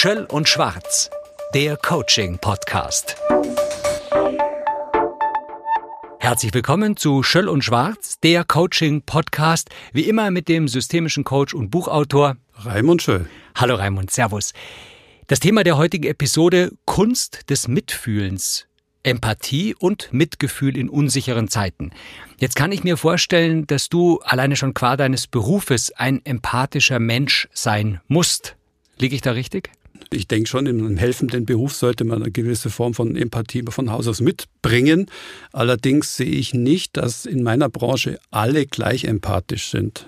Schöll und Schwarz, der Coaching-Podcast. Herzlich willkommen zu Schöll und Schwarz, der Coaching-Podcast, wie immer mit dem systemischen Coach und Buchautor Raimund Schöll. Hallo Raimund, Servus. Das Thema der heutigen Episode Kunst des Mitfühlens. Empathie und Mitgefühl in unsicheren Zeiten. Jetzt kann ich mir vorstellen, dass du alleine schon qua deines Berufes ein empathischer Mensch sein musst. Liege ich da richtig? Ich denke schon, in einem helfenden Beruf sollte man eine gewisse Form von Empathie von Haus aus mitbringen. Allerdings sehe ich nicht, dass in meiner Branche alle gleich empathisch sind.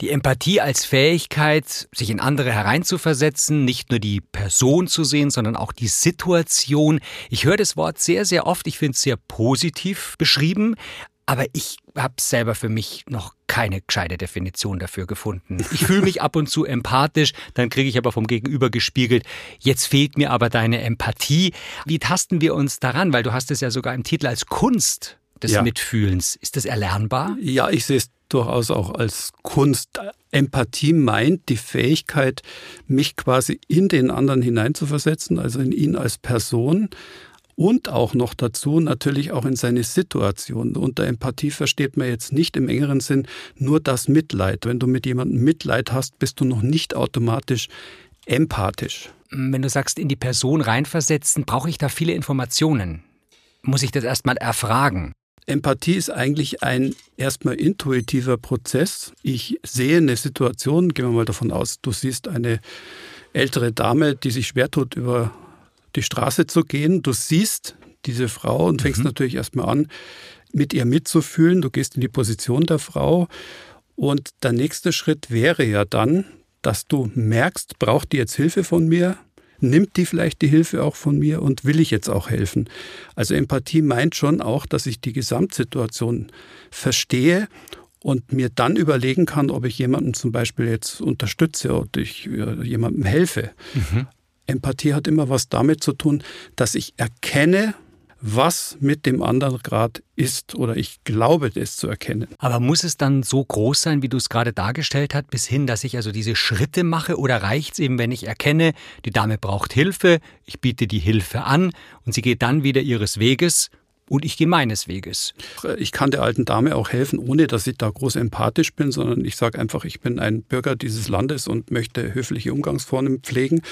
Die Empathie als Fähigkeit, sich in andere hereinzuversetzen, nicht nur die Person zu sehen, sondern auch die Situation. Ich höre das Wort sehr, sehr oft. Ich finde es sehr positiv beschrieben. Aber ich habe selber für mich noch keine gescheite Definition dafür gefunden. Ich fühle mich ab und zu empathisch, dann kriege ich aber vom Gegenüber gespiegelt, jetzt fehlt mir aber deine Empathie. Wie tasten wir uns daran? Weil du hast es ja sogar im Titel als Kunst des ja. Mitfühlens. Ist das erlernbar? Ja, ich sehe es durchaus auch als Kunst. Empathie meint die Fähigkeit, mich quasi in den anderen hineinzuversetzen, also in ihn als Person und auch noch dazu natürlich auch in seine Situation. Unter Empathie versteht man jetzt nicht im engeren Sinn nur das Mitleid. Wenn du mit jemandem Mitleid hast, bist du noch nicht automatisch empathisch. Wenn du sagst, in die Person reinversetzen, brauche ich da viele Informationen. Muss ich das erstmal erfragen? Empathie ist eigentlich ein erstmal intuitiver Prozess. Ich sehe eine Situation, gehen wir mal davon aus, du siehst eine ältere Dame, die sich schwer tut, über die Straße zu gehen. Du siehst diese Frau und fängst mhm. natürlich erstmal an, mit ihr mitzufühlen. Du gehst in die Position der Frau. Und der nächste Schritt wäre ja dann, dass du merkst, braucht die jetzt Hilfe von mir? nimmt die vielleicht die Hilfe auch von mir und will ich jetzt auch helfen? Also Empathie meint schon auch, dass ich die Gesamtsituation verstehe und mir dann überlegen kann, ob ich jemanden zum Beispiel jetzt unterstütze oder ich äh, jemandem helfe. Mhm. Empathie hat immer was damit zu tun, dass ich erkenne, was mit dem anderen gerade ist oder ich glaube es zu erkennen. Aber muss es dann so groß sein, wie du es gerade dargestellt hast, bis hin, dass ich also diese Schritte mache oder reicht es eben, wenn ich erkenne, die Dame braucht Hilfe, ich biete die Hilfe an und sie geht dann wieder ihres Weges und ich gehe meines Weges. Ich kann der alten Dame auch helfen, ohne dass ich da groß empathisch bin, sondern ich sage einfach, ich bin ein Bürger dieses Landes und möchte höfliche Umgangsformen pflegen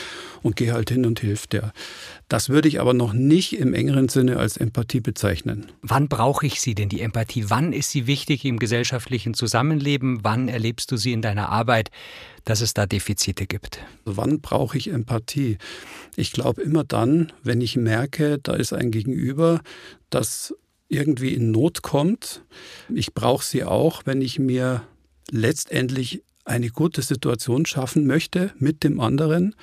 und gehe halt hin und hilf der. Das würde ich aber noch nicht im engeren Sinne als Empathie bezeichnen. Wann brauche ich sie denn, die Empathie? Wann ist sie wichtig im gesellschaftlichen Zusammenleben? Wann erlebst du sie in deiner Arbeit, dass es da Defizite gibt? Wann brauche ich Empathie? Ich glaube immer dann, wenn ich merke, da ist ein Gegenüber, das irgendwie in Not kommt. Ich brauche sie auch, wenn ich mir letztendlich eine gute Situation schaffen möchte mit dem anderen.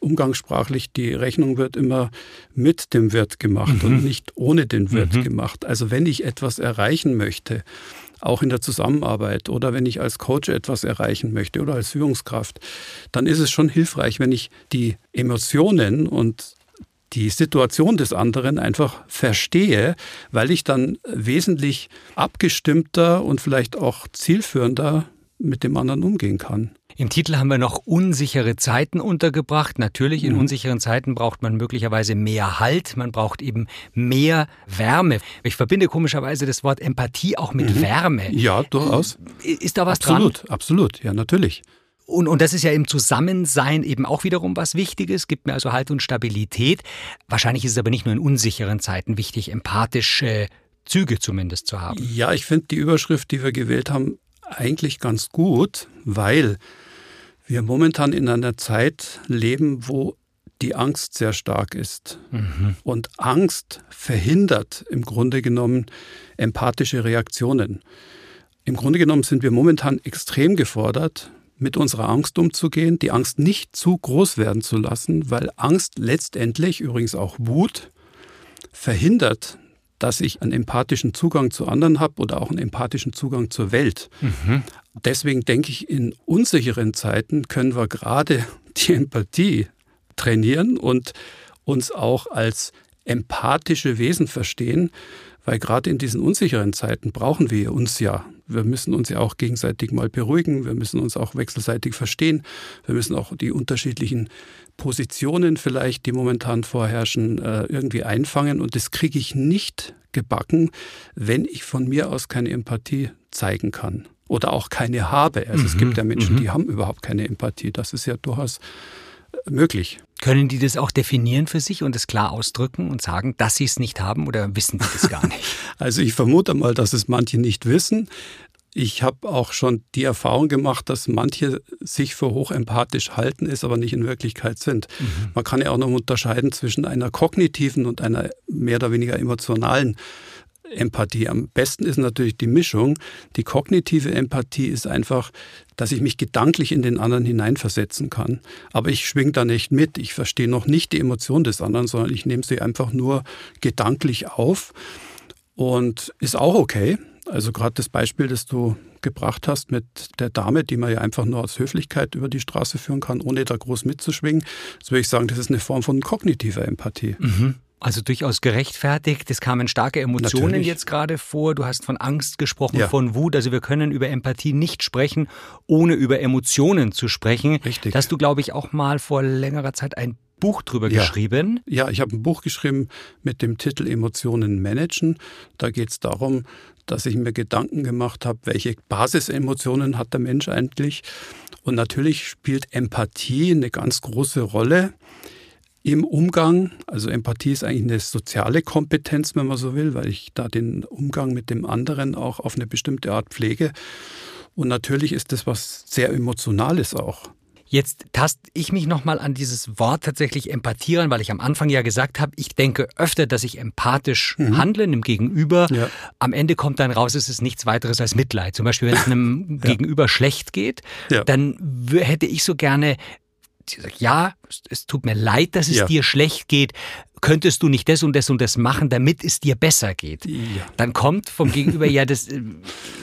Umgangssprachlich, die Rechnung wird immer mit dem Wirt gemacht mhm. und nicht ohne den Wirt mhm. gemacht. Also wenn ich etwas erreichen möchte, auch in der Zusammenarbeit oder wenn ich als Coach etwas erreichen möchte oder als Führungskraft, dann ist es schon hilfreich, wenn ich die Emotionen und die Situation des anderen einfach verstehe, weil ich dann wesentlich abgestimmter und vielleicht auch zielführender mit dem anderen umgehen kann. Im Titel haben wir noch unsichere Zeiten untergebracht. Natürlich, in mhm. unsicheren Zeiten braucht man möglicherweise mehr Halt, man braucht eben mehr Wärme. Ich verbinde komischerweise das Wort Empathie auch mit mhm. Wärme. Ja, durchaus. Ist da was absolut, dran? Absolut, absolut, ja, natürlich. Und, und das ist ja im Zusammensein eben auch wiederum was Wichtiges, gibt mir also Halt und Stabilität. Wahrscheinlich ist es aber nicht nur in unsicheren Zeiten wichtig, empathische Züge zumindest zu haben. Ja, ich finde die Überschrift, die wir gewählt haben, eigentlich ganz gut, weil wir momentan in einer Zeit leben, wo die Angst sehr stark ist. Mhm. Und Angst verhindert im Grunde genommen empathische Reaktionen. Im Grunde genommen sind wir momentan extrem gefordert, mit unserer Angst umzugehen, die Angst nicht zu groß werden zu lassen, weil Angst letztendlich, übrigens auch Wut, verhindert, dass ich einen empathischen Zugang zu anderen habe oder auch einen empathischen Zugang zur Welt. Mhm. Deswegen denke ich, in unsicheren Zeiten können wir gerade die Empathie trainieren und uns auch als empathische Wesen verstehen, Weil gerade in diesen unsicheren Zeiten brauchen wir uns ja. Wir müssen uns ja auch gegenseitig mal beruhigen. Wir müssen uns auch wechselseitig verstehen. Wir müssen auch die unterschiedlichen Positionen vielleicht, die momentan vorherrschen, äh, irgendwie einfangen. Und das kriege ich nicht gebacken, wenn ich von mir aus keine Empathie zeigen kann oder auch keine habe. Also mhm. es gibt ja Menschen, mhm. die haben überhaupt keine Empathie. Das ist ja durchaus äh, möglich. Können die das auch definieren für sich und es klar ausdrücken und sagen, dass sie es nicht haben oder wissen die das gar nicht? also ich vermute mal, dass es manche nicht wissen. Ich habe auch schon die Erfahrung gemacht, dass manche sich für hochempathisch halten, es aber nicht in Wirklichkeit sind. Mhm. Man kann ja auch noch unterscheiden zwischen einer kognitiven und einer mehr oder weniger emotionalen Empathie. Am besten ist natürlich die Mischung. Die kognitive Empathie ist einfach, dass ich mich gedanklich in den anderen hineinversetzen kann. Aber ich schwing da nicht mit. Ich verstehe noch nicht die Emotion des anderen, sondern ich nehme sie einfach nur gedanklich auf. Und ist auch okay. Also gerade das Beispiel, das du gebracht hast mit der Dame, die man ja einfach nur aus Höflichkeit über die Straße führen kann, ohne da groß mitzuschwingen, das würde ich sagen, das ist eine Form von kognitiver Empathie. Mhm. Also durchaus gerechtfertigt. Es kamen starke Emotionen Natürlich. jetzt gerade vor. Du hast von Angst gesprochen, ja. von Wut. Also wir können über Empathie nicht sprechen, ohne über Emotionen zu sprechen. Richtig. Hast du, glaube ich, auch mal vor längerer Zeit ein Buch drüber ja. geschrieben. Ja, ich habe ein Buch geschrieben mit dem Titel Emotionen managen. Da geht es darum, dass ich mir Gedanken gemacht habe, welche Basisemotionen hat der Mensch eigentlich. Und natürlich spielt Empathie eine ganz große Rolle im Umgang. Also Empathie ist eigentlich eine soziale Kompetenz, wenn man so will, weil ich da den Umgang mit dem anderen auch auf eine bestimmte Art pflege. Und natürlich ist das was sehr Emotionales auch. Jetzt tast ich mich nochmal an dieses Wort tatsächlich empathieren, weil ich am Anfang ja gesagt habe, ich denke öfter, dass ich empathisch mhm. handle im Gegenüber. Ja. Am Ende kommt dann raus, es ist nichts weiteres als Mitleid. Zum Beispiel, wenn es einem ja. Gegenüber schlecht geht, ja. dann hätte ich so gerne sie sagt, ja, es tut mir leid, dass es ja. dir schlecht geht. Könntest du nicht das und das und das machen, damit es dir besser geht? Ja. Dann kommt vom Gegenüber, ja, das, äh,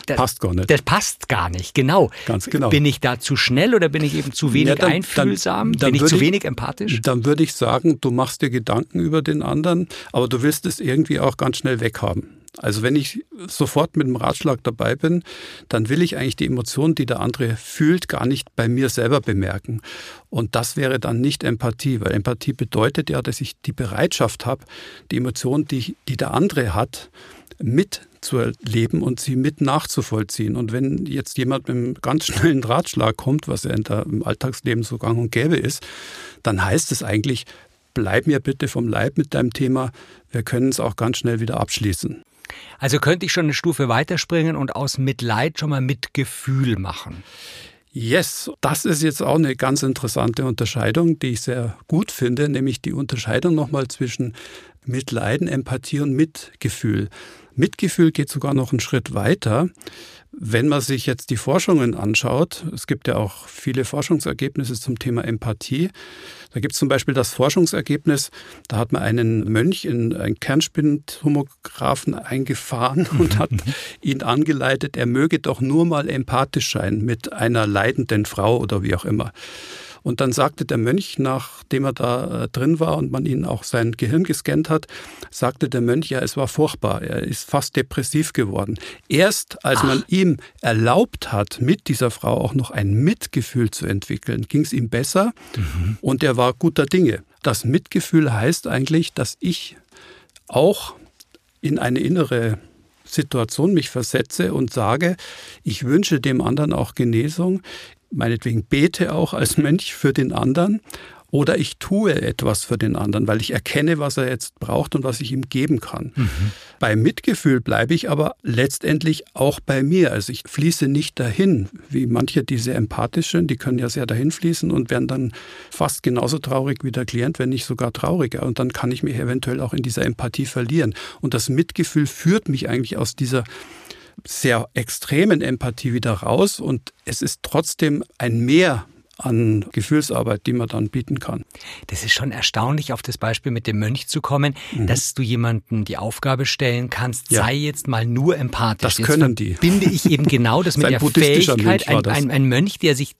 das passt gar nicht. Das passt gar nicht, genau. Ganz genau. Bin ich da zu schnell oder bin ich eben zu wenig ja, dann, einfühlsam? Dann, dann bin ich zu wenig empathisch? Dann würde ich sagen, du machst dir Gedanken über den anderen, aber du willst es irgendwie auch ganz schnell weghaben. Also wenn ich sofort mit dem Ratschlag dabei bin, dann will ich eigentlich die Emotionen, die der andere fühlt, gar nicht bei mir selber bemerken. Und das wäre dann nicht Empathie, weil Empathie bedeutet ja, dass ich die Bereitschaft habe, die Emotionen, die, die der andere hat, mitzuerleben und sie mit nachzuvollziehen. Und wenn jetzt jemand mit einem ganz schnellen Ratschlag kommt, was ja im Alltagsleben so gang und gäbe ist, dann heißt es eigentlich, bleib mir bitte vom Leib mit deinem Thema, wir können es auch ganz schnell wieder abschließen. Also könnte ich schon eine Stufe weiterspringen und aus Mitleid schon mal Mitgefühl machen. Yes, das ist jetzt auch eine ganz interessante Unterscheidung, die ich sehr gut finde, nämlich die Unterscheidung nochmal zwischen Mitleiden, Empathie und Mitgefühl. Mitgefühl geht sogar noch einen Schritt weiter. Wenn man sich jetzt die Forschungen anschaut, es gibt ja auch viele Forschungsergebnisse zum Thema Empathie. Da gibt es zum Beispiel das Forschungsergebnis, da hat man einen Mönch in einen Kernspintomographen eingefahren und hat ihn angeleitet, er möge doch nur mal empathisch sein mit einer leidenden Frau oder wie auch immer. Und dann sagte der Mönch, nachdem er da äh, drin war und man ihn auch sein Gehirn gescannt hat, sagte der Mönch, ja, es war furchtbar. Er ist fast depressiv geworden. Erst als Ach. man ihm erlaubt hat, mit dieser Frau auch noch ein Mitgefühl zu entwickeln, ging es ihm besser mhm. und er war guter Dinge. Das Mitgefühl heißt eigentlich, dass ich auch in eine innere Situation mich versetze und sage, ich wünsche dem anderen auch Genesung, meinetwegen bete auch als Mönch für den anderen oder ich tue etwas für den anderen, weil ich erkenne, was er jetzt braucht und was ich ihm geben kann. Mhm. Bei Mitgefühl bleibe ich aber letztendlich auch bei mir. Also ich fließe nicht dahin, wie manche, die sehr empathisch sind, die können ja sehr dahin fließen und werden dann fast genauso traurig wie der Klient, wenn nicht sogar trauriger. Und dann kann ich mich eventuell auch in dieser Empathie verlieren. Und das Mitgefühl führt mich eigentlich aus dieser sehr extremen Empathie wieder raus und es ist trotzdem ein Mehr an Gefühlsarbeit, die man dann bieten kann. Das ist schon erstaunlich, auf das Beispiel mit dem Mönch zu kommen, mhm. dass du jemanden die Aufgabe stellen kannst, ja. sei jetzt mal nur empathisch. Das können die. Binde ich eben genau das mit der Fähigkeit, ein, ein, ein Mönch, der sich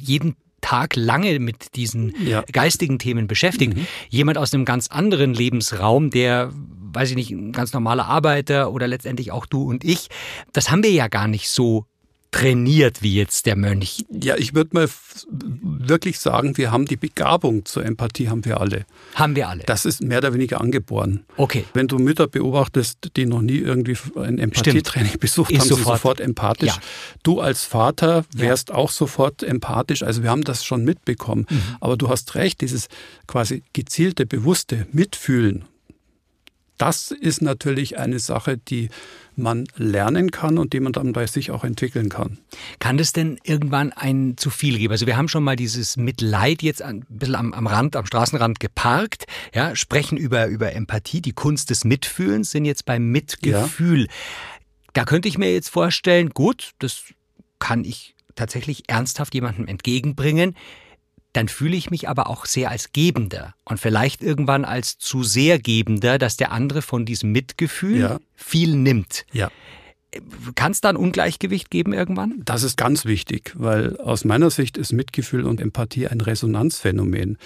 jeden Tag lange mit diesen ja. geistigen Themen beschäftigt. Mhm. Jemand aus einem ganz anderen Lebensraum, der weiß ich nicht, ein ganz normaler Arbeiter oder letztendlich auch du und ich. Das haben wir ja gar nicht so trainiert wie jetzt der Mönch. Ja, ich würde mal wirklich sagen, wir haben die Begabung zur Empathie, haben wir alle. Haben wir alle. Das ist mehr oder weniger angeboren. Okay. Wenn du Mütter beobachtest, die noch nie irgendwie ein Empathietraining besucht ist haben, sofort. sie sofort empathisch. Ja. Du als Vater wärst ja. auch sofort empathisch. Also wir haben das schon mitbekommen. Mhm. Aber du hast recht, dieses quasi gezielte, bewusste Mitfühlen das ist natürlich eine Sache, die man lernen kann und die man dann bei sich auch entwickeln kann. Kann das denn irgendwann ein zu viel geben? Also wir haben schon mal dieses Mitleid jetzt ein bisschen am, am Rand, am Straßenrand geparkt, ja, sprechen über, über Empathie, die Kunst des Mitfühlens, sind jetzt beim Mitgefühl. Ja. Da könnte ich mir jetzt vorstellen, gut, das kann ich tatsächlich ernsthaft jemandem entgegenbringen dann fühle ich mich aber auch sehr als Gebender und vielleicht irgendwann als zu sehr Gebender, dass der andere von diesem Mitgefühl ja. viel nimmt. Ja. Kann es da ein Ungleichgewicht geben irgendwann? Das ist ganz wichtig, weil aus meiner Sicht ist Mitgefühl und Empathie ein Resonanzphänomen.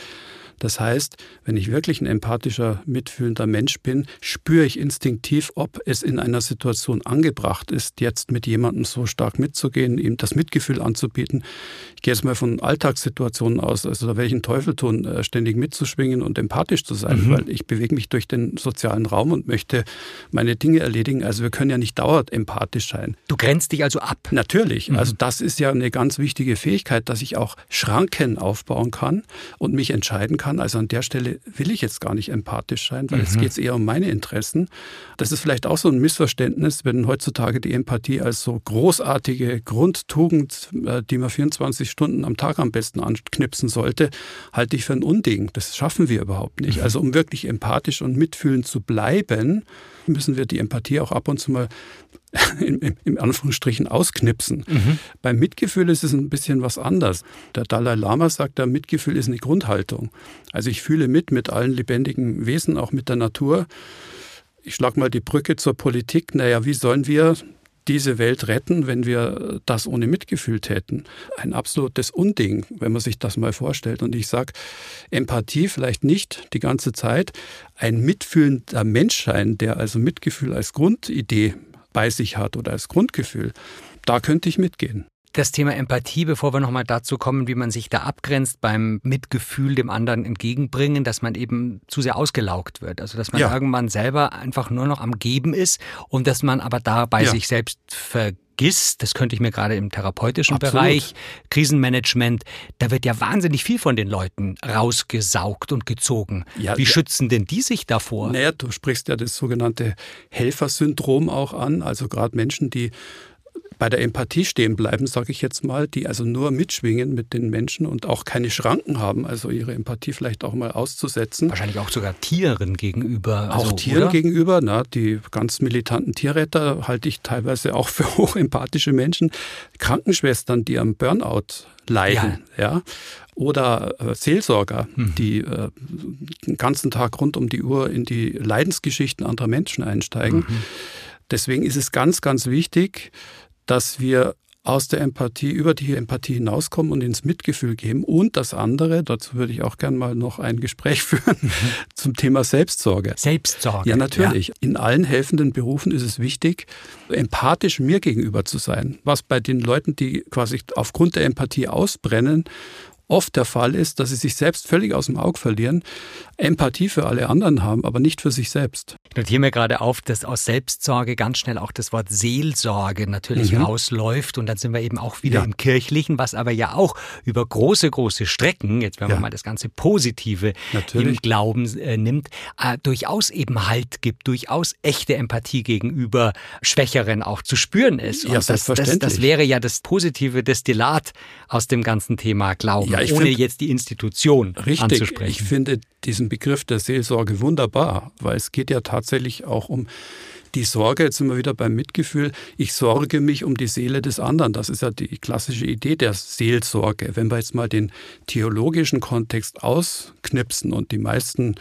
Das heißt, wenn ich wirklich ein empathischer, mitfühlender Mensch bin, spüre ich instinktiv, ob es in einer Situation angebracht ist, jetzt mit jemandem so stark mitzugehen, ihm das Mitgefühl anzubieten. Ich gehe jetzt mal von Alltagssituationen aus, also da welchen Teufel tun, äh, ständig mitzuschwingen und empathisch zu sein, mhm. weil ich bewege mich durch den sozialen Raum und möchte meine Dinge erledigen. Also wir können ja nicht dauernd empathisch sein. Du grenzt dich also ab. Natürlich. Mhm. Also das ist ja eine ganz wichtige Fähigkeit, dass ich auch Schranken aufbauen kann und mich entscheiden kann, kann. Also an der Stelle will ich jetzt gar nicht empathisch sein, weil mhm. jetzt geht es eher um meine Interessen. Das ist vielleicht auch so ein Missverständnis, wenn heutzutage die Empathie als so großartige Grundtugend, äh, die man 24 Stunden am Tag am besten anknipsen sollte, halte ich für ein Unding. Das schaffen wir überhaupt nicht. Mhm. Also um wirklich empathisch und mitfühlend zu bleiben, müssen wir die Empathie auch ab und zu mal in, in, Anführungsstrichen ausknipsen. Mhm. Beim Mitgefühl ist es ein bisschen was anders. Der Dalai Lama sagt, der Mitgefühl ist eine Grundhaltung. Also ich fühle mit mit allen lebendigen Wesen, auch mit der Natur. Ich schlage mal die Brücke zur Politik. Naja, wie sollen wir diese Welt retten, wenn wir das ohne Mitgefühl täten? Ein absolutes Unding, wenn man sich das mal vorstellt. Und ich sage, Empathie vielleicht nicht die ganze Zeit, ein mitfühlender Menschsein, der also Mitgefühl als Grundidee bei sich hat oder als Grundgefühl, da könnte ich mitgehen. Das Thema Empathie, bevor wir nochmal dazu kommen, wie man sich da abgrenzt beim Mitgefühl dem anderen entgegenbringen, dass man eben zu sehr ausgelaugt wird. Also dass man ja. irgendwann selber einfach nur noch am Geben ist und dass man aber da bei ja. sich selbst vergisst. Das könnte ich mir gerade im therapeutischen Absolut. Bereich, Krisenmanagement, da wird ja wahnsinnig viel von den Leuten rausgesaugt und gezogen. Ja, Wie schützen denn die sich davor? Naja, du sprichst ja das sogenannte Helfersyndrom auch an. Also gerade Menschen, die bei der Empathie stehen bleiben, sage ich jetzt mal, die also nur mitschwingen mit den Menschen und auch keine Schranken haben, also ihre Empathie vielleicht auch mal auszusetzen. Wahrscheinlich auch sogar Tieren gegenüber. Auch also, Tieren oder? gegenüber, na, die ganz militanten Tierretter halte ich teilweise auch für hochempathische Menschen. Krankenschwestern, die am Burnout leiden, ja. ja. Oder äh, Seelsorger, mhm. die äh, den ganzen Tag rund um die Uhr in die Leidensgeschichten anderer Menschen einsteigen. Mhm. Deswegen ist es ganz, ganz wichtig, dass wir aus der Empathie, über die Empathie hinauskommen und ins Mitgefühl gehen. Und das andere, dazu würde ich auch gerne mal noch ein Gespräch führen, mhm. zum Thema Selbstsorge. Selbstsorge. Ja, natürlich. Ja. In allen helfenden Berufen ist es wichtig, empathisch mir gegenüber zu sein. Was bei den Leuten, die quasi aufgrund der Empathie ausbrennen, oft der Fall ist, dass sie sich selbst völlig aus dem Auge verlieren, Empathie für alle anderen haben, aber nicht für sich selbst. Ich notiere mir gerade auf, dass aus Selbstsorge ganz schnell auch das Wort Seelsorge natürlich mhm. rausläuft und dann sind wir eben auch wieder ja. im Kirchlichen, was aber ja auch über große, große Strecken, jetzt wenn man mal das ganze Positive natürlich. im Glauben äh, nimmt, äh, durchaus eben Halt gibt, durchaus echte Empathie gegenüber Schwächeren auch zu spüren ist. Und ja, das, das, das wäre ja das positive Destillat aus dem ganzen Thema Glauben. Ja, ja, ohne find, jetzt die Institution richtig, anzusprechen. Ich finde diesen Begriff der Seelsorge wunderbar, weil es geht ja tatsächlich auch um die Sorge, jetzt sind wir wieder beim Mitgefühl, ich sorge mich um die Seele des anderen. Das ist ja die klassische Idee der Seelsorge. Wenn wir jetzt mal den theologischen Kontext ausknipsen und die meisten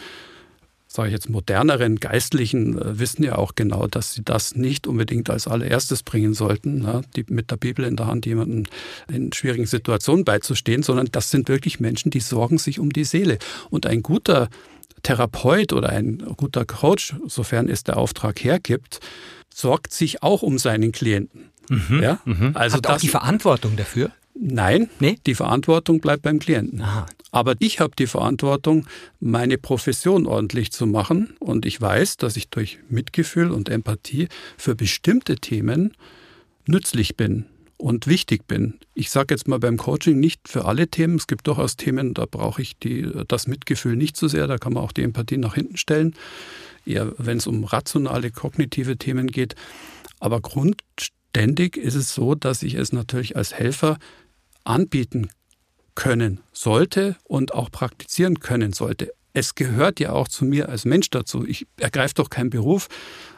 sage ich jetzt, moderneren Geistlichen äh, wissen ja auch genau, dass sie das nicht unbedingt als allererstes bringen sollten, ne? die mit der Bibel in der Hand jemanden in schwierigen Situationen beizustehen, sondern das sind wirklich Menschen, die sorgen sich um die Seele. Und ein guter Therapeut oder ein guter Coach, sofern es der Auftrag hergibt, sorgt sich auch um seinen Klienten. Mhm, ja? Mhm. Also Hat das, auch die Verantwortung dafür? Nein, nee? die Verantwortung bleibt beim Klienten. Aha. Aber ich habe die Verantwortung, meine Profession ordentlich zu machen. Und ich weiß, dass ich durch Mitgefühl und Empathie für bestimmte Themen nützlich bin und wichtig bin. Ich sage jetzt mal beim Coaching nicht für alle Themen. Es gibt durchaus Themen, da brauche ich die, das Mitgefühl nicht so sehr. Da kann man auch die Empathie nach hinten stellen. Eher wenn es um rationale, kognitive Themen geht. Aber grundständig ist es so, dass ich es natürlich als Helfer anbieten können sollte und auch praktizieren können sollte. Es gehört ja auch zu mir als Mensch dazu. Ich ergreife doch keinen Beruf,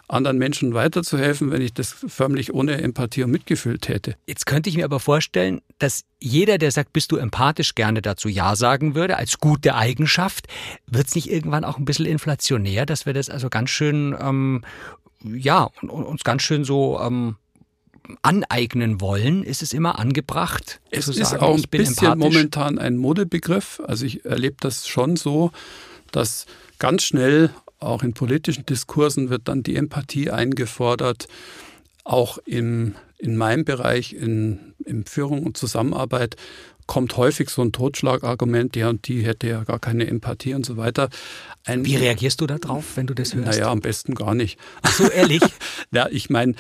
anderen Menschen weiterzuhelfen, wenn ich das förmlich ohne Empathie und Mitgefühl täte. Jetzt könnte ich mir aber vorstellen, dass jeder, der sagt, bist du empathisch, gerne dazu Ja sagen würde, als gute Eigenschaft. Wird es nicht irgendwann auch ein bisschen inflationär, dass wir das also ganz schön, ähm, ja, uns ganz schön so ähm, aneignen wollen, ist es immer angebracht. Es ist sagen, auch ein bisschen momentan ein Modebegriff. Also ich erlebe das schon so, dass ganz schnell auch in politischen Diskursen wird dann die Empathie eingefordert. Auch im, in meinem Bereich, in, in Führung und Zusammenarbeit, kommt häufig so ein Totschlagargument, ja, und die hätte ja gar keine Empathie und so weiter. Ein, Wie reagierst du da drauf, wenn du das hörst? Naja, am besten gar nicht. Ach so, ehrlich? ja, ich meine,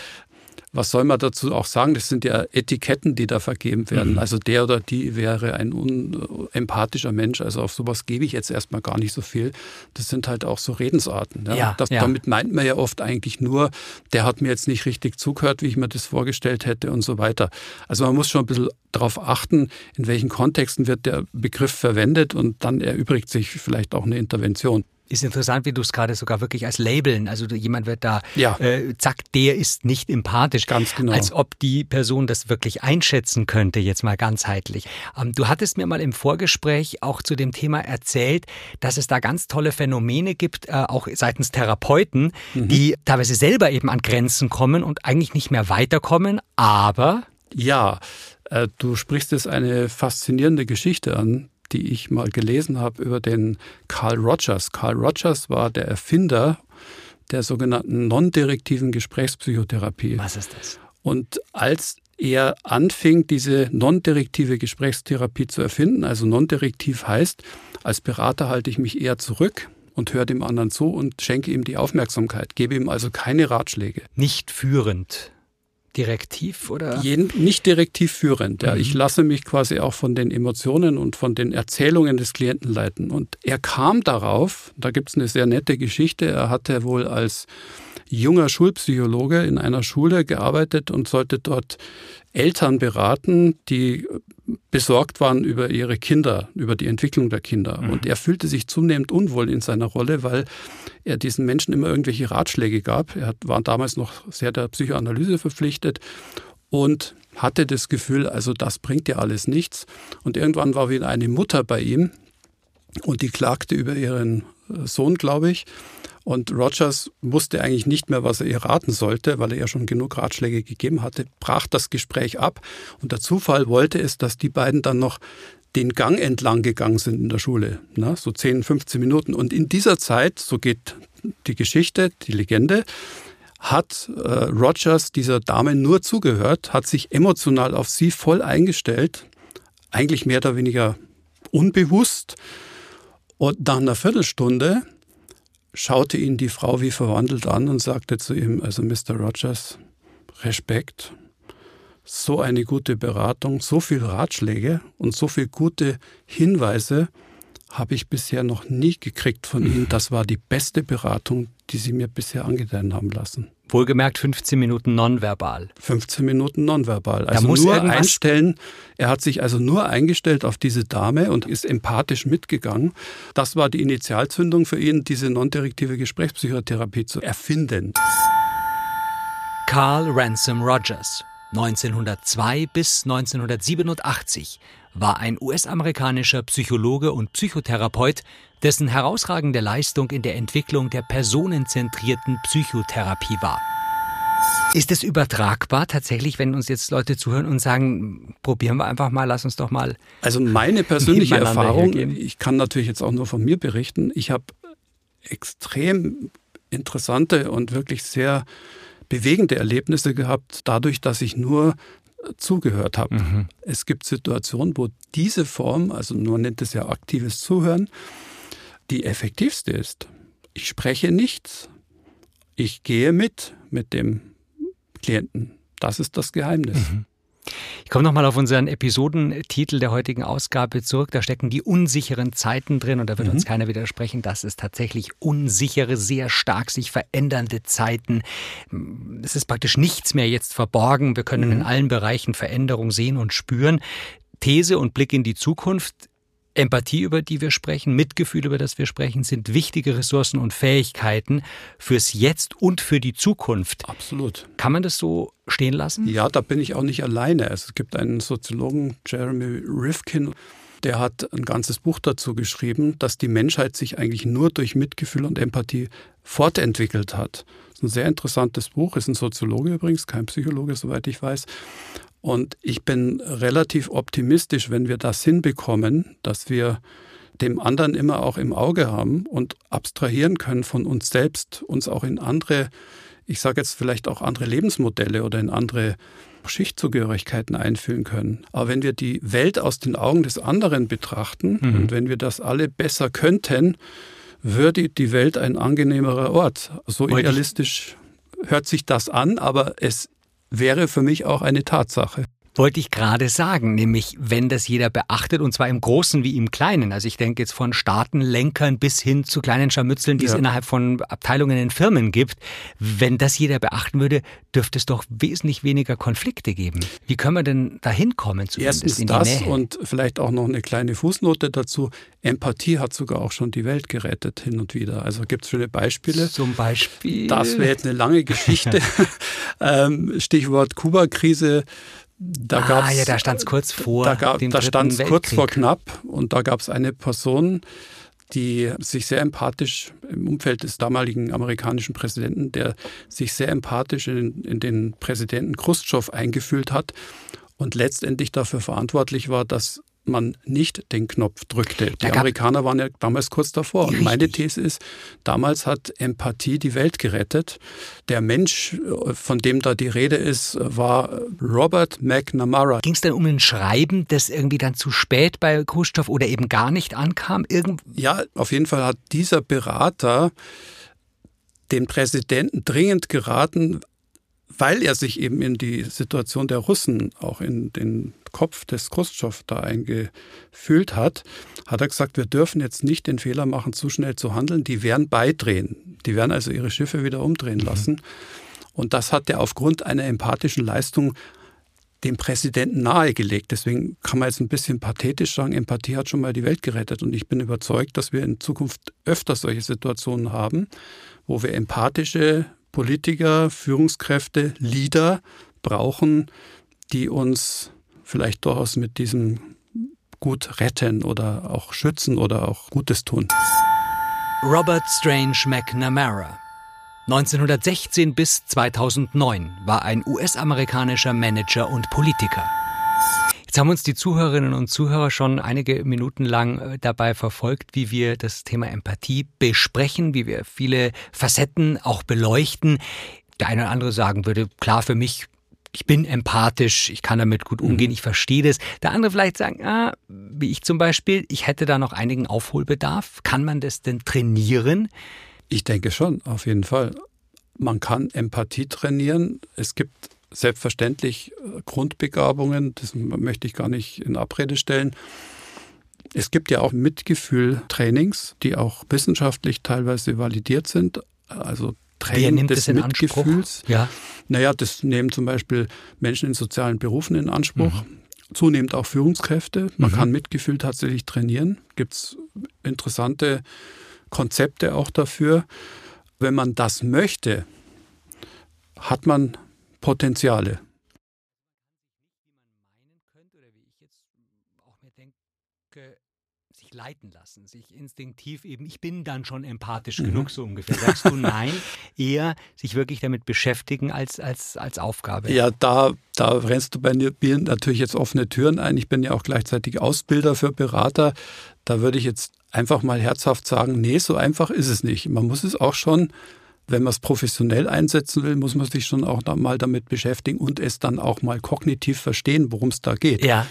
was soll man dazu auch sagen? Das sind ja Etiketten, die da vergeben werden. Mhm. Also der oder die wäre ein unempathischer Mensch. Also auf sowas gebe ich jetzt erstmal gar nicht so viel. Das sind halt auch so Redensarten. Ja? Ja, das, ja. Damit meint man ja oft eigentlich nur, der hat mir jetzt nicht richtig zugehört, wie ich mir das vorgestellt hätte und so weiter. Also man muss schon ein bisschen darauf achten, in welchen Kontexten wird der Begriff verwendet und dann erübrigt sich vielleicht auch eine Intervention. Ist interessant, wie du es gerade sogar wirklich als Labeln, also jemand wird da, ja. äh, zack, der ist nicht empathisch. Ganz genau. Als ob die Person das wirklich einschätzen könnte, jetzt mal ganzheitlich. Ähm, du hattest mir mal im Vorgespräch auch zu dem Thema erzählt, dass es da ganz tolle Phänomene gibt, äh, auch seitens Therapeuten, mhm. die teilweise selber eben an Grenzen kommen und eigentlich nicht mehr weiterkommen, aber... Ja, äh, du sprichst jetzt eine faszinierende Geschichte an die ich mal gelesen habe über den Carl Rogers. Carl Rogers war der Erfinder der sogenannten non-direktiven Gesprächspsychotherapie. Was ist das? Und als er anfing, diese non-direktive Gesprächstherapie zu erfinden, also non-direktiv heißt, als Berater halte ich mich eher zurück und höre dem anderen zu und schenke ihm die Aufmerksamkeit, gebe ihm also keine Ratschläge. Nicht führend direktiv oder? Jeden, nicht direktiv führend. Ja. Mhm. Ich lasse mich quasi auch von den Emotionen und von den Erzählungen des Klienten leiten. Und er kam darauf, da gibt es eine sehr nette Geschichte, er hatte wohl als junger Schulpsychologe in einer Schule gearbeitet und sollte dort Eltern beraten, die besorgt waren über ihre Kinder, über die Entwicklung der Kinder. Mhm. Und er fühlte sich zunehmend unwohl in seiner Rolle, weil er diesen Menschen immer irgendwelche Ratschläge gab. Er war damals noch sehr der Psychoanalyse verpflichtet und hatte das Gefühl, also das bringt ja alles nichts. Und irgendwann war wieder eine Mutter bei ihm und die klagte über ihren Sohn, glaube ich. Und Rogers wusste eigentlich nicht mehr, was er ihr raten sollte, weil er ja schon genug Ratschläge gegeben hatte, brach das Gespräch ab. Und der Zufall wollte es, dass die beiden dann noch den Gang entlang gegangen sind in der Schule, na, so 10, 15 Minuten. Und in dieser Zeit, so geht die Geschichte, die Legende, hat äh, Rogers dieser Dame nur zugehört, hat sich emotional auf sie voll eingestellt, eigentlich mehr oder weniger unbewusst. Und nach einer Viertelstunde schaute ihn die Frau wie verwandelt an und sagte zu ihm, also Mr. Rogers, Respekt, so eine gute Beratung, so viel Ratschläge und so viele gute Hinweise habe ich bisher noch nie gekriegt von Ihnen. Das war die beste Beratung, die Sie mir bisher angedeihen haben lassen. Wohlgemerkt 15 Minuten nonverbal. 15 Minuten nonverbal. Also nur einstellen. Er hat sich also nur eingestellt auf diese Dame und ist empathisch mitgegangen. Das war die Initialzündung für ihn, diese non-direktive Gesprächspsychotherapie zu erfinden. Carl Ransom Rogers, 1902 bis 1987 war ein US-amerikanischer Psychologe und Psychotherapeut, dessen herausragende Leistung in der Entwicklung der personenzentrierten Psychotherapie war. Ist es übertragbar tatsächlich, wenn uns jetzt Leute zuhören und sagen, probieren wir einfach mal, lass uns doch mal. Also meine persönliche Erfahrung, ich kann natürlich jetzt auch nur von mir berichten, ich habe extrem interessante und wirklich sehr bewegende Erlebnisse gehabt, dadurch, dass ich nur zugehört habe. Mhm. Es gibt Situationen, wo diese Form, also man nennt es ja aktives Zuhören, die effektivste ist. Ich spreche nichts, ich gehe mit mit dem Klienten. Das ist das Geheimnis. Mhm. Ich komme nochmal auf unseren Episodentitel der heutigen Ausgabe zurück. Da stecken die unsicheren Zeiten drin und da wird mhm. uns keiner widersprechen, dass es tatsächlich unsichere, sehr stark sich verändernde Zeiten. Es ist praktisch nichts mehr jetzt verborgen. Wir können mhm. in allen Bereichen Veränderung sehen und spüren. These und Blick in die Zukunft Empathie, über die wir sprechen, Mitgefühl, über das wir sprechen, sind wichtige Ressourcen und Fähigkeiten fürs Jetzt und für die Zukunft. Absolut. Kann man das so stehen lassen? Ja, da bin ich auch nicht alleine. Es gibt einen Soziologen, Jeremy Rifkin, der hat ein ganzes Buch dazu geschrieben, dass die Menschheit sich eigentlich nur durch Mitgefühl und Empathie fortentwickelt hat. Das ist ein sehr interessantes Buch, ist ein Soziologe übrigens, kein Psychologe, soweit ich weiß. Und ich bin relativ optimistisch, wenn wir das hinbekommen, dass wir dem anderen immer auch im Auge haben und abstrahieren können von uns selbst, uns auch in andere, ich sage jetzt vielleicht auch andere Lebensmodelle oder in andere Schichtzugehörigkeiten einfühlen können. Aber wenn wir die Welt aus den Augen des anderen betrachten mhm. und wenn wir das alle besser könnten, würde die Welt ein angenehmerer Ort. So idealistisch hört sich das an, aber es wäre für mich auch eine Tatsache. Wollte ich gerade sagen, nämlich wenn das jeder beachtet, und zwar im Großen wie im Kleinen. Also ich denke jetzt von Staatenlenkern bis hin zu kleinen Scharmützeln, die ja. es innerhalb von Abteilungen in Firmen gibt. Wenn das jeder beachten würde, dürfte es doch wesentlich weniger Konflikte geben. Wie können wir denn da hinkommen? Erstens das Nähe? und vielleicht auch noch eine kleine Fußnote dazu. Empathie hat sogar auch schon die Welt gerettet hin und wieder. Also gibt es schöne Beispiele. Zum Beispiel? Das wäre jetzt eine lange Geschichte. Ähm, Stichwort Kuba-Krise da ah, ja, da stand es kurz vor. Da, gab, da stand es kurz vor knapp und da gab es eine Person, die sich sehr empathisch im Umfeld des damaligen amerikanischen Präsidenten, der sich sehr empathisch in, in den Präsidenten Khrushchev eingefühlt hat und letztendlich dafür verantwortlich war, dass man nicht den Knopf drückte. Die Amerikaner waren ja damals kurz davor. Und meine These ist, damals hat Empathie die Welt gerettet. Der Mensch, von dem da die Rede ist, war Robert McNamara. Ging es dann um ein Schreiben, das irgendwie dann zu spät bei Khrushchev oder eben gar nicht ankam? Irgend ja, auf jeden Fall hat dieser Berater den Präsidenten dringend geraten, weil er sich eben in die Situation der Russen, auch in den Kopf des Khrushchev da eingefühlt hat, hat er gesagt, wir dürfen jetzt nicht den Fehler machen, zu schnell zu handeln. Die werden beidrehen. Die werden also ihre Schiffe wieder umdrehen mhm. lassen. Und das hat er aufgrund einer empathischen Leistung dem Präsidenten nahegelegt. Deswegen kann man jetzt ein bisschen pathetisch sagen, Empathie hat schon mal die Welt gerettet. Und ich bin überzeugt, dass wir in Zukunft öfter solche Situationen haben, wo wir empathische Politiker, Führungskräfte, Leader brauchen, die uns vielleicht durchaus mit diesem gut retten oder auch schützen oder auch Gutes tun. Robert Strange McNamara 1916 bis 2009 war ein US-amerikanischer Manager und Politiker. Haben uns die Zuhörerinnen und Zuhörer schon einige Minuten lang äh, dabei verfolgt, wie wir das Thema Empathie besprechen, wie wir viele Facetten auch beleuchten. Der eine oder andere sagen würde, klar für mich, ich bin empathisch, ich kann damit gut umgehen, mhm. ich verstehe das. Der andere vielleicht sagen, ah, wie ich zum Beispiel, ich hätte da noch einigen Aufholbedarf. Kann man das denn trainieren? Ich denke schon, auf jeden Fall. Man kann Empathie trainieren. Es gibt selbstverständlich äh, Grundbegabungen, das möchte ich gar nicht in Abrede stellen. Es gibt ja auch Mitgefühl-Trainings, die auch wissenschaftlich teilweise validiert sind. Also Training des Mitgefühls. Ja. Naja, das nehmen zum Beispiel Menschen in sozialen Berufen in Anspruch. Mhm. Zunehmend auch Führungskräfte. Man mhm. kann Mitgefühl tatsächlich trainieren. Gibt es interessante Konzepte auch dafür. Wenn man das möchte, hat man Potenziale. leiten lassen, sich instinktiv eben, ich bin dann schon empathisch mhm. genug, so ungefähr. Sagst du nein, eher sich wirklich damit beschäftigen als, als, als Aufgabe? Ja, da, da rennst du bei mir natürlich jetzt offene Türen ein. Ich bin ja auch gleichzeitig Ausbilder für Berater. Da würde ich jetzt einfach mal herzhaft sagen, nee, so einfach ist es nicht. Man muss es auch schon wenn man es professionell einsetzen will, muss man sich schon auch mal damit beschäftigen und es dann auch mal kognitiv verstehen, worum es da geht. Ja.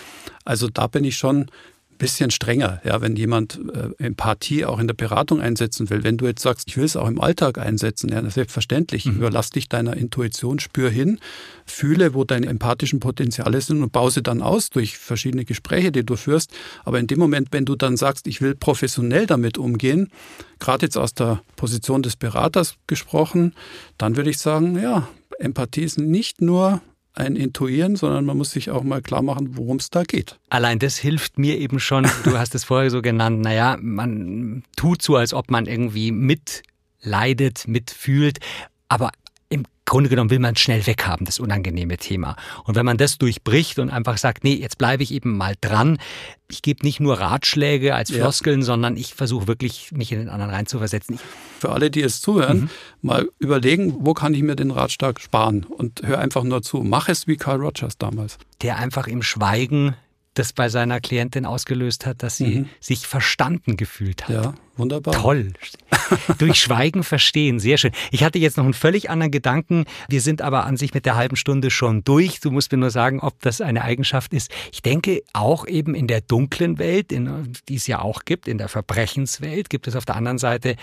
Also da bin ich schon bisschen strenger, ja, wenn jemand äh, Empathie auch in der Beratung einsetzen will. Wenn du jetzt sagst, ich will es auch im Alltag einsetzen, ja, selbstverständlich. Mhm. Überlass dich deiner Intuition, spür hin, fühle, wo deine empathischen Potenziale sind und baue sie dann aus durch verschiedene Gespräche, die du führst. Aber in dem Moment, wenn du dann sagst, ich will professionell damit umgehen, gerade jetzt aus der Position des Beraters gesprochen, dann würde ich sagen, ja, Empathie ist nicht nur ein Intuieren, sondern man muss sich auch mal klar machen, worum es da geht. Allein das hilft mir eben schon. Du hast es vorher so genannt. Naja, man tut so, als ob man irgendwie mitleidet, mitfühlt. Aber im Grunde genommen will man schnell weghaben, das unangenehme Thema. Und wenn man das durchbricht und einfach sagt, nee, jetzt bleibe ich eben mal dran, ich gebe nicht nur Ratschläge als Floskeln, ja. sondern ich versuche wirklich, mich in den anderen reinzuversetzen. Für alle, die es zuhören, mhm. mal überlegen, wo kann ich mir den Ratschlag sparen? Und hör einfach nur zu. Mach es wie Carl Rogers damals. Der einfach im Schweigen das bei seiner Klientin ausgelöst hat, dass sie mhm. sich verstanden gefühlt hat. Ja, wunderbar. Toll. Durch Schweigen verstehen, sehr schön. Ich hatte jetzt noch einen völlig anderen Gedanken. Wir sind aber an sich mit der halben Stunde schon durch. Du musst mir nur sagen, ob das eine Eigenschaft ist. Ich denke, auch eben in der dunklen Welt, in, die es ja auch gibt, in der Verbrechenswelt, gibt es auf der anderen Seite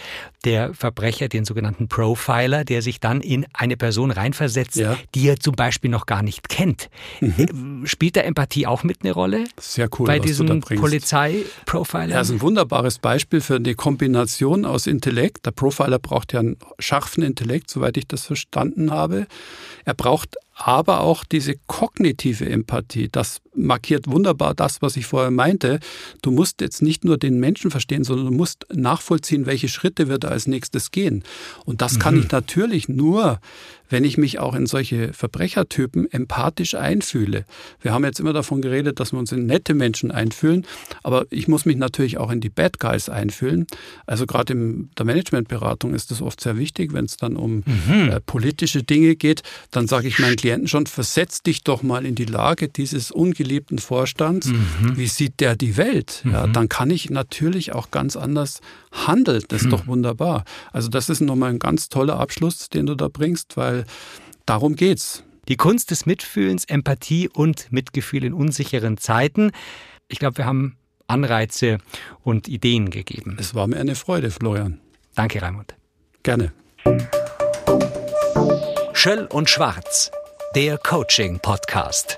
der Verbrecher, den sogenannten Profiler, der sich dann in eine Person reinversetzt, ja. die er zum Beispiel noch gar nicht kennt. Mhm. Spielt da Empathie auch mit eine Rolle? Sehr cool. Bei diesem Polizei-Profiler? Ja, ist ein wunderbares Beispiel für eine Kombination aus Intellekt. Der Profiler braucht ja einen scharfen Intellekt, soweit ich das verstanden habe. Er braucht aber auch diese kognitive Empathie. Das markiert wunderbar das, was ich vorher meinte. Du musst jetzt nicht nur den Menschen verstehen, sondern du musst nachvollziehen, welche Schritte wird er als nächstes gehen. Und das mhm. kann ich natürlich nur, wenn ich mich auch in solche Verbrechertypen empathisch einfühle. Wir haben jetzt immer davon geredet, dass wir uns in nette Menschen einfühlen, aber ich muss mich natürlich auch in die Bad Guys einfühlen. Also gerade in der Managementberatung ist das oft sehr wichtig, wenn es dann um mhm. äh, politische Dinge geht, dann sage ich meinen Klienten schon, versetz dich doch mal in die Lage dieses ungeliebten Vorstands. Mhm. Wie sieht der die Welt? Mhm. Ja, dann kann ich natürlich auch ganz anders handeln. Das ist mhm. doch wunderbar. Also das ist nochmal ein ganz toller Abschluss, den du da bringst, weil darum geht's. Die Kunst des Mitfühlens, Empathie und Mitgefühl in unsicheren Zeiten. Ich glaube, wir haben Anreize und Ideen gegeben. Es war mir eine Freude, Florian. Danke, Raimund. Gerne. Schöll und Schwarz, der Coaching-Podcast.